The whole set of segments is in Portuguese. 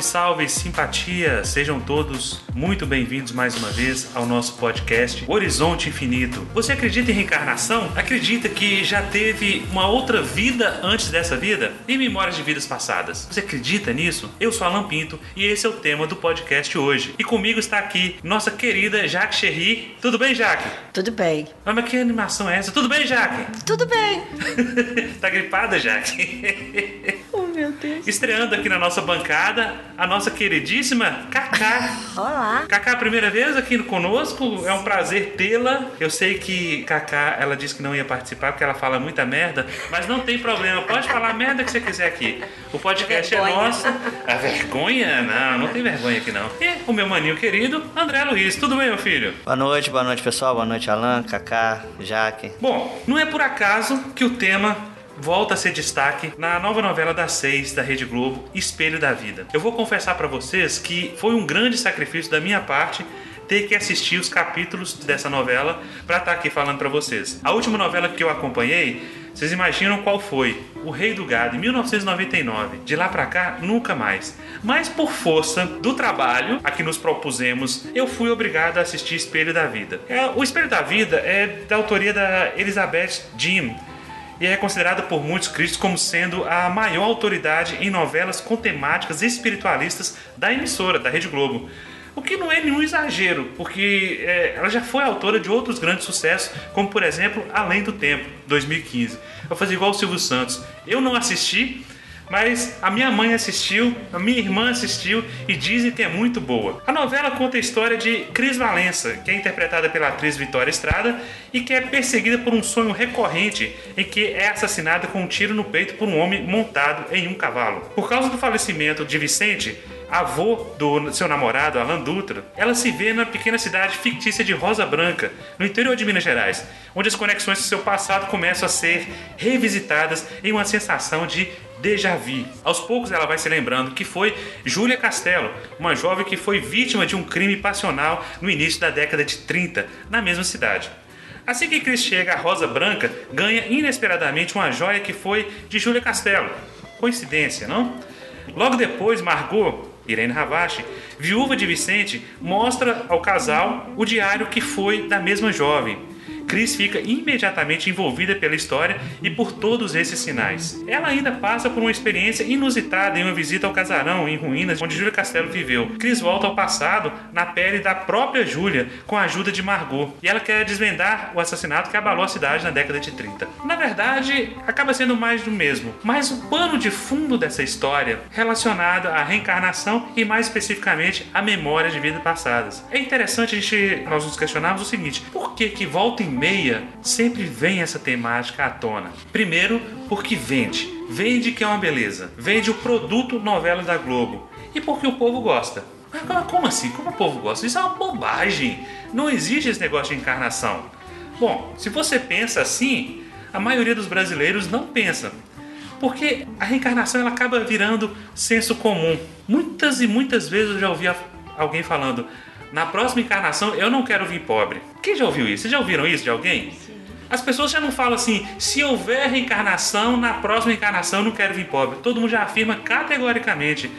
Salve, salve, simpatia! Sejam todos muito bem-vindos mais uma vez ao nosso podcast Horizonte Infinito. Você acredita em reencarnação? Acredita que já teve uma outra vida antes dessa vida? Em memórias de vidas passadas. Você acredita nisso? Eu sou Alan Pinto e esse é o tema do podcast hoje. E comigo está aqui nossa querida Jaque Cherry. Tudo bem, Jaque? Tudo bem. Ah, mas que animação é essa? Tudo bem, Jaque? Tudo bem. tá gripada, Jaque? Meu Deus. Estreando aqui na nossa bancada, a nossa queridíssima Cacá. Olá. Cacá, primeira vez aqui conosco, é um prazer tê-la. Eu sei que Cacá, ela disse que não ia participar porque ela fala muita merda, mas não tem problema, pode falar a merda que você quiser aqui. O podcast é Vergonha. nosso. A vergonha? Não, não tem vergonha aqui não. E o meu maninho querido, André Luiz. Tudo bem, meu filho? Boa noite, boa noite pessoal, boa noite Alan, Kaká, Jaque. Bom, não é por acaso que o tema volta a ser destaque na nova novela das seis da Rede Globo, Espelho da Vida. Eu vou confessar pra vocês que foi um grande sacrifício da minha parte ter que assistir os capítulos dessa novela pra estar aqui falando pra vocês. A última novela que eu acompanhei, vocês imaginam qual foi? O Rei do Gado, em 1999. De lá pra cá, nunca mais. Mas por força do trabalho a que nos propusemos, eu fui obrigado a assistir Espelho da Vida. É, o Espelho da Vida é da autoria da Elizabeth Jean, e é considerada por muitos críticos como sendo a maior autoridade em novelas com temáticas espiritualistas da emissora, da Rede Globo. O que não é nenhum exagero, porque é, ela já foi autora de outros grandes sucessos, como por exemplo Além do Tempo, 2015. Eu fazer igual o Silvio Santos. Eu não assisti, mas a minha mãe assistiu, a minha irmã assistiu e dizem que é muito boa. A novela conta a história de Cris Valença, que é interpretada pela atriz Vitória Estrada e que é perseguida por um sonho recorrente em que é assassinada com um tiro no peito por um homem montado em um cavalo. Por causa do falecimento de Vicente, avô do seu namorado, Alan Dutra, ela se vê na pequena cidade fictícia de Rosa Branca, no interior de Minas Gerais, onde as conexões com seu passado começam a ser revisitadas em uma sensação de déjà vu. Aos poucos ela vai se lembrando que foi Júlia Castelo, uma jovem que foi vítima de um crime passional no início da década de 30, na mesma cidade. Assim que Chris chega a Rosa Branca, ganha inesperadamente uma joia que foi de Júlia Castelo. Coincidência, não? Logo depois, Margot, Irene Ravache, viúva de Vicente, mostra ao casal o diário que foi da mesma jovem. Cris fica imediatamente envolvida pela história e por todos esses sinais. Ela ainda passa por uma experiência inusitada em uma visita ao casarão em ruínas onde Júlia Castelo viveu. Cris volta ao passado na pele da própria Júlia com a ajuda de Margot e ela quer desvendar o assassinato que abalou a cidade na década de 30. Na verdade, acaba sendo mais do mesmo, mas o pano de fundo dessa história relacionado à reencarnação e mais especificamente à memória de vidas passadas. É interessante a gente nós nos questionarmos o seguinte: por que que volta e meia sempre vem essa temática à tona? Primeiro, porque vende. Vende que é uma beleza. Vende o produto novela da Globo. E porque o povo gosta. Mas como- assim? Como o povo gosta? Isso é uma bobagem. Não existe esse negócio de encarnação. Bom, se você pensa assim, a maioria dos brasileiros não pensa. Porque a reencarnação ela acaba virando senso comum. Muitas e muitas vezes eu já ouvi alguém falando: na próxima encarnação eu não quero vir pobre. Quem já ouviu isso? Vocês já ouviram isso de alguém? As pessoas já não falam assim: se houver reencarnação, na próxima encarnação eu não quero vir pobre. Todo mundo já afirma categoricamente.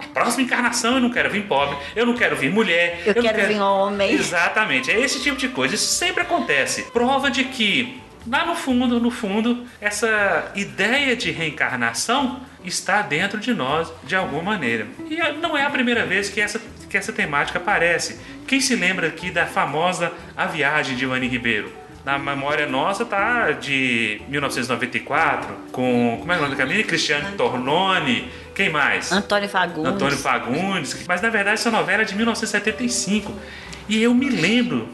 Na próxima encarnação eu não quero vir pobre, eu não quero vir mulher, Eu não quero vir homem. Exatamente, é esse tipo de coisa. Isso sempre acontece. Prova de que, lá no fundo, no fundo, essa ideia de reencarnação está dentro de nós de alguma maneira. E não é a primeira vez que essa, que essa temática aparece. Quem se lembra aqui da famosa A Viagem de Ivani Ribeiro? Na memória nossa tá de 1994, com. Como é o nome da Camila? Cristiano Tornone. Quem mais? Antônio Fagundes. Antônio Fagundes, mas na verdade essa novela é de 1975. E eu me lembro,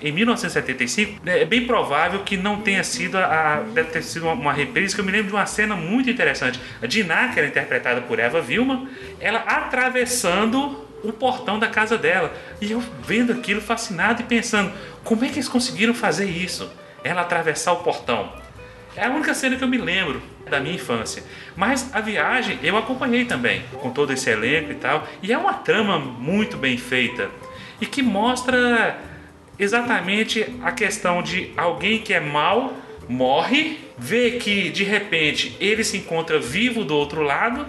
em 1975, né, é bem provável que não tenha sido a, deve ter sido uma, uma reprise, que eu me lembro de uma cena muito interessante. A Dinah, que era interpretada por Eva Vilma, ela atravessando o portão da casa dela. E eu vendo aquilo fascinado e pensando, como é que eles conseguiram fazer isso? Ela atravessar o portão. É a única cena que eu me lembro da minha infância. Mas a viagem eu acompanhei também, com todo esse elenco e tal. E é uma trama muito bem feita e que mostra exatamente a questão de alguém que é mal, morre, vê que de repente ele se encontra vivo do outro lado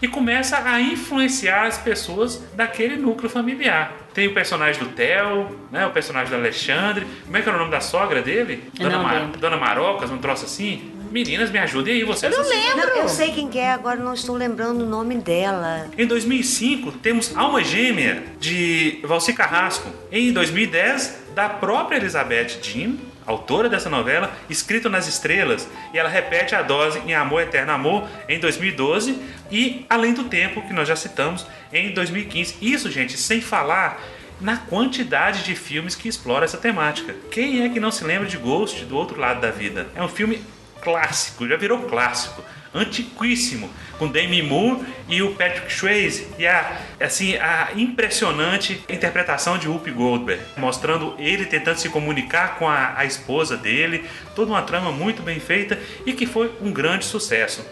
e começa a influenciar as pessoas daquele núcleo familiar. Tem o personagem do Theo, né, o personagem do Alexandre. Como é que era o nome da sogra dele? Eu Dona, não Ma- lembro. Dona Marocas, um troço assim. Meninas, me ajudem aí, vocês. Eu não lembro. Não, eu sei quem que é, agora não estou lembrando o nome dela. Em 2005, temos Alma Gêmea, de Valci Carrasco. Em 2010, da própria Elizabeth Jean, autora dessa novela, Escrito nas Estrelas. E ela repete a dose em Amor Eterno Amor em 2012 e Além do Tempo, que nós já citamos, em 2015. Isso, gente, sem falar na quantidade de filmes que explora essa temática. Quem é que não se lembra de Ghost do outro lado da vida? É um filme clássico, já virou clássico, antiquíssimo, com Demi Moore e o Patrick Swayze e a assim a impressionante interpretação de Whoopi Goldberg, mostrando ele tentando se comunicar com a, a esposa dele, toda uma trama muito bem feita e que foi um grande sucesso.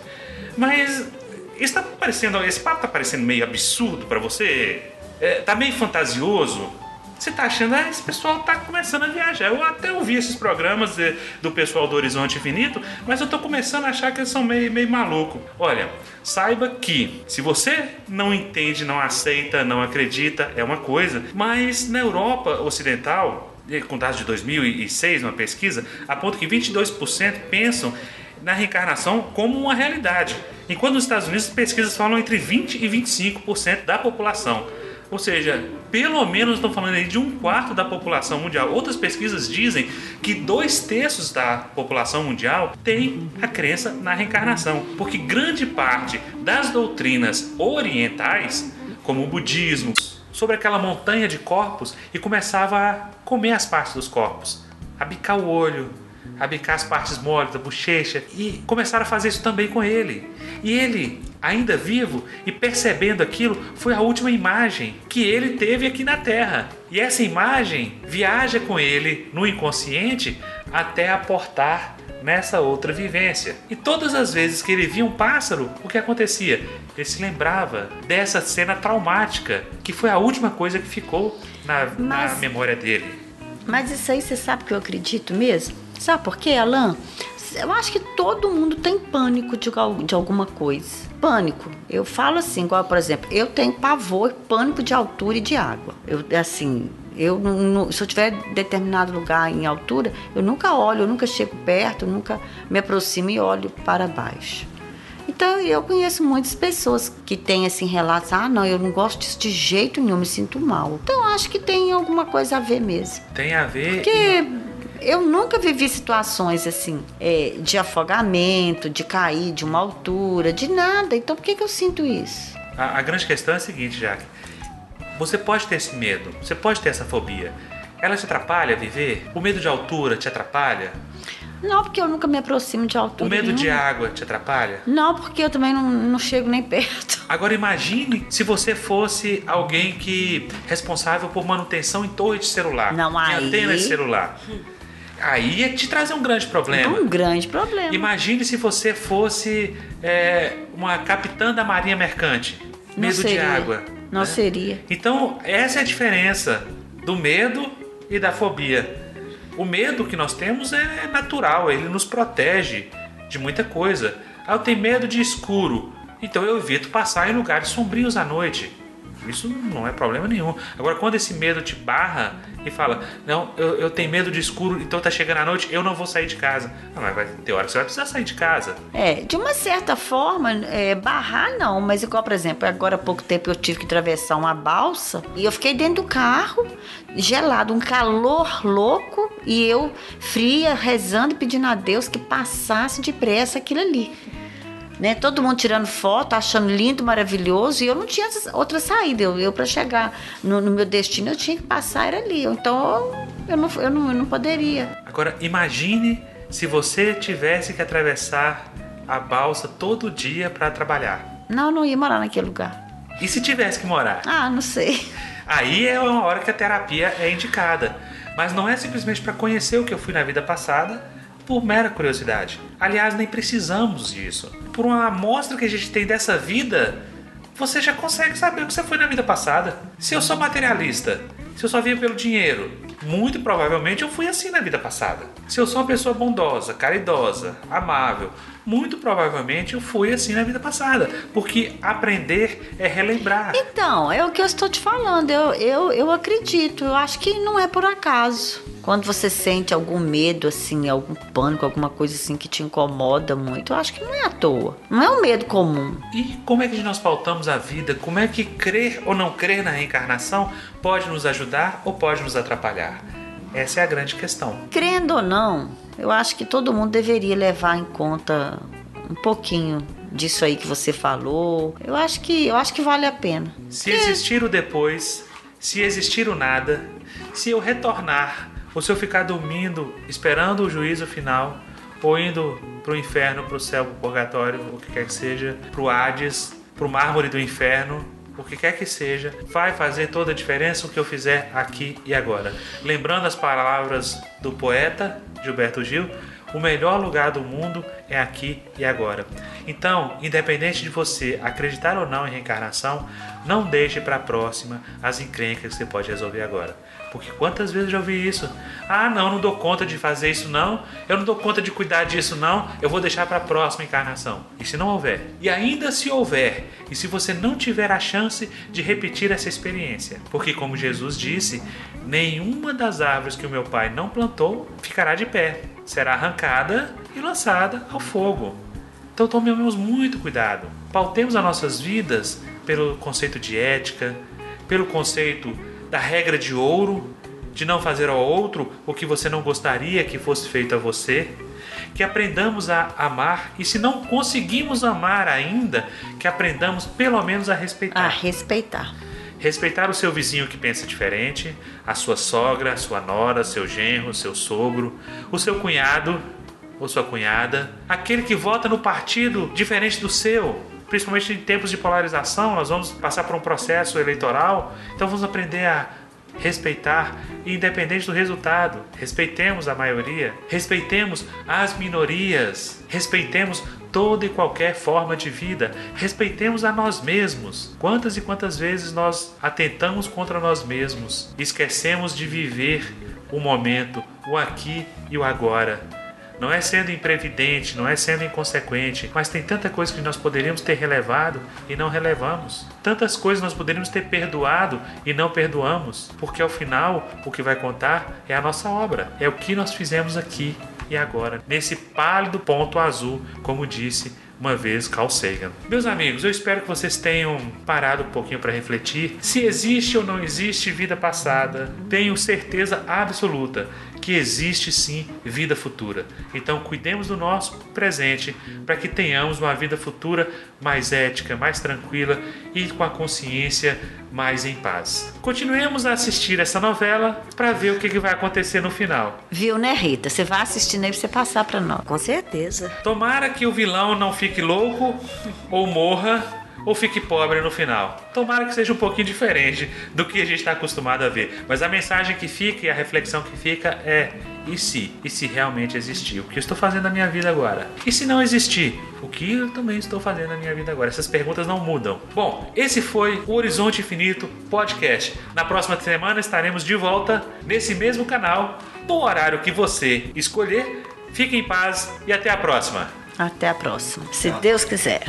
Mas está parecendo, esse papo tá parecendo meio absurdo para você? É, tá meio fantasioso? Você tá achando, ah, esse pessoal tá começando a viajar. Eu até ouvi esses programas eh, do pessoal do Horizonte Infinito, mas eu tô começando a achar que eles são meio, meio maluco. Olha, saiba que se você não entende, não aceita, não acredita, é uma coisa, mas na Europa Ocidental, eh, com dados de 2006, uma pesquisa, aponta que 22% pensam na reencarnação como uma realidade. Enquanto nos Estados Unidos, pesquisas falam entre 20% e 25% da população. Ou seja, pelo menos estão falando aí de um quarto da população mundial. Outras pesquisas dizem que dois terços da população mundial tem a crença na reencarnação, porque grande parte das doutrinas orientais, como o budismo, sobre aquela montanha de corpos e começava a comer as partes dos corpos, a bicar o olho, a bicar as partes moles da bochecha e começaram a fazer isso também com ele. E ele, ainda vivo e percebendo aquilo, foi a última imagem que ele teve aqui na Terra. E essa imagem viaja com ele no inconsciente até aportar nessa outra vivência. E todas as vezes que ele via um pássaro, o que acontecia? Ele se lembrava dessa cena traumática, que foi a última coisa que ficou na, na Mas- memória dele. Mas isso aí você sabe que eu acredito mesmo? Sabe por quê, Alan? Eu acho que todo mundo tem pânico de, de alguma coisa. Pânico. Eu falo assim, igual, por exemplo, eu tenho pavor, pânico de altura e de água. Eu, assim, eu não- se eu tiver em determinado lugar em altura, eu nunca olho, eu nunca chego perto, eu nunca me aproximo e olho para baixo. Então, eu conheço muitas pessoas que têm assim relatos, ah, não, eu não gosto disso de jeito nenhum, me sinto mal. Então, acho que tem alguma coisa a ver mesmo. Tem a ver. Porque eu nunca vivi situações assim, é, de afogamento, de cair de uma altura, de nada. Então, por que, que eu sinto isso? A, a grande questão é a seguinte, Jaque. Você pode ter esse medo, você pode ter essa fobia. Ela te atrapalha a viver? O medo de altura te atrapalha? Não, porque eu nunca me aproximo de O altura. medo de nenhuma. água te atrapalha? Não, porque eu também não, não chego nem perto. Agora imagine se você fosse alguém que responsável por manutenção em torre de celular, Não, de aí- antena de celular. Aí ia te trazer um grande problema. um grande problema. Imagine se você fosse é, uma capitã da marinha mercante. Não Medo de seria. água. Não né? seria. Então, essa é a diferença do medo e da fobia. O medo que nós temos é natural, ele nos protege de muita coisa. Ah, eu tenho medo de escuro, então eu evito passar em lugares sombrios à noite. Isso não é problema nenhum. Agora, quando esse medo te barra e fala, não, eu, eu tenho medo de escuro, então tá chegando a noite, eu não vou sair de casa. Ah, mas vai ter hora que você vai precisar sair de casa. É, de uma certa forma, é, barrar não, mas igual, por exemplo, agora há pouco tempo eu tive que atravessar uma balsa e eu fiquei dentro do carro, gelado, um calor louco, e eu fria, rezando e pedindo a Deus que passasse depressa aquilo ali. Né? Todo mundo tirando foto, achando lindo, maravilhoso, e eu não tinha outra saída. Eu, eu para chegar no, no meu destino, eu tinha que passar era ali. Então eu não, eu não, eu não poderia. Agora, imagine se você tivesse que atravessar a balsa todo dia para trabalhar. Não, eu não ia morar naquele lugar. E se tivesse que morar? Ah, não sei. Aí é uma hora que a terapia é indicada. Mas não é simplesmente para conhecer o que eu fui na vida passada por mera curiosidade. Aliás, nem precisamos disso. Por uma amostra que a gente tem dessa vida, você já consegue saber o que você foi na vida passada. Se eu sou materialista, se eu só vivo pelo dinheiro, muito provavelmente eu fui assim na vida passada. Se eu sou uma pessoa bondosa, caridosa, amável, muito provavelmente eu fui assim na vida passada. Porque aprender é relembrar. Então, é o que eu estou te falando. Eu, eu, eu acredito. Eu acho que não é por acaso. Quando você sente algum medo, assim, algum pânico, alguma coisa assim que te incomoda muito, eu acho que não é à toa. Não é um medo comum. E como é que nós pautamos a vida? Como é que crer ou não crer na reencarnação pode nos ajudar ou pode nos atrapalhar? Essa é a grande questão. Crendo ou não, eu acho que todo mundo deveria levar em conta um pouquinho disso aí que você falou. Eu acho que eu acho que vale a pena. Se existir o depois, se existir o nada, se eu retornar ou se eu ficar dormindo esperando o juízo final, ou indo para o inferno, para o céu, para o purgatório, o que quer que seja, para o Hades, para o mármore do inferno, o que quer que seja, vai fazer toda a diferença o que eu fizer aqui e agora. Lembrando as palavras do poeta Gilberto Gil, o melhor lugar do mundo é aqui e agora. Então, independente de você acreditar ou não em reencarnação, não deixe para a próxima as encrencas que você pode resolver agora. Porque quantas vezes eu já ouvi isso? Ah, não, não dou conta de fazer isso não. Eu não dou conta de cuidar disso não. Eu vou deixar para a próxima encarnação. E se não houver? E ainda se houver, e se você não tiver a chance de repetir essa experiência? Porque como Jesus disse, nenhuma das árvores que o meu pai não plantou ficará de pé. Será arrancada e lançada ao fogo. Então tomemos muito cuidado. Pautemos as nossas vidas pelo conceito de ética, pelo conceito da regra de ouro, de não fazer ao outro o que você não gostaria que fosse feito a você, que aprendamos a amar e se não conseguimos amar ainda, que aprendamos pelo menos a respeitar. A respeitar. Respeitar o seu vizinho que pensa diferente, a sua sogra, a sua nora, seu genro, seu sogro, o seu cunhado ou sua cunhada, aquele que vota no partido diferente do seu, principalmente em tempos de polarização, nós vamos passar por um processo eleitoral, então vamos aprender a respeitar, independente do resultado. Respeitemos a maioria, respeitemos as minorias, respeitemos toda e qualquer forma de vida, respeitemos a nós mesmos. Quantas e quantas vezes nós atentamos contra nós mesmos, esquecemos de viver o momento, o aqui e o agora. Não é sendo imprevidente, não é sendo inconsequente, mas tem tanta coisa que nós poderíamos ter relevado e não relevamos. Tantas coisas nós poderíamos ter perdoado e não perdoamos, porque ao final o que vai contar é a nossa obra, é o que nós fizemos aqui e agora, nesse pálido ponto azul, como disse uma vez Carl Sagan. Meus amigos, eu espero que vocês tenham parado um pouquinho para refletir. Se existe ou não existe vida passada, tenho certeza absoluta que existe sim vida futura. Então, cuidemos do nosso presente para que tenhamos uma vida futura mais ética, mais tranquila e com a consciência mais em paz. Continuemos a assistir essa novela para ver o que, que vai acontecer no final. Viu, né, Rita? Você vai assistindo aí pra você passar pra nós. Com certeza. Tomara que o vilão não fique louco ou morra ou fique pobre no final. Tomara que seja um pouquinho diferente do que a gente está acostumado a ver. Mas a mensagem que fica e a reflexão que fica é: e se? E se realmente existir? O que eu estou fazendo na minha vida agora? E se não existir? O que eu também estou fazendo na minha vida agora? Essas perguntas não mudam. Bom, esse foi o Horizonte Infinito Podcast. Na próxima semana estaremos de volta nesse mesmo canal, no horário que você escolher. Fique em paz e até a próxima. Até a próxima. Se Deus quiser.